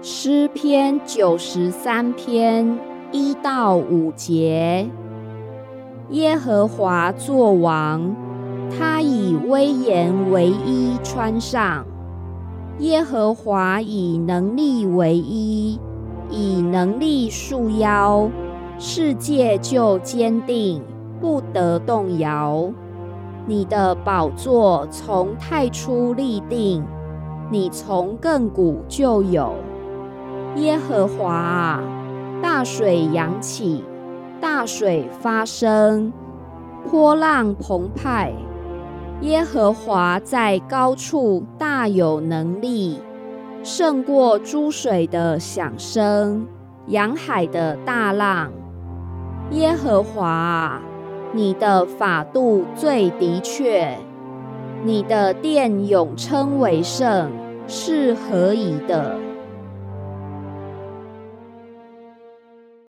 诗篇九十三篇一到五节：耶和华作王，他以威严为衣穿上；耶和华以能力为衣，以能力束腰，世界就坚定，不得动摇。你的宝座从太初立定，你从亘古就有。耶和华，大水扬起，大水发生，波浪澎湃。耶和华在高处大有能力，胜过诸水的响声，洋海的大浪。耶和华。你的法度最的确，你的殿永称为圣，是何以的？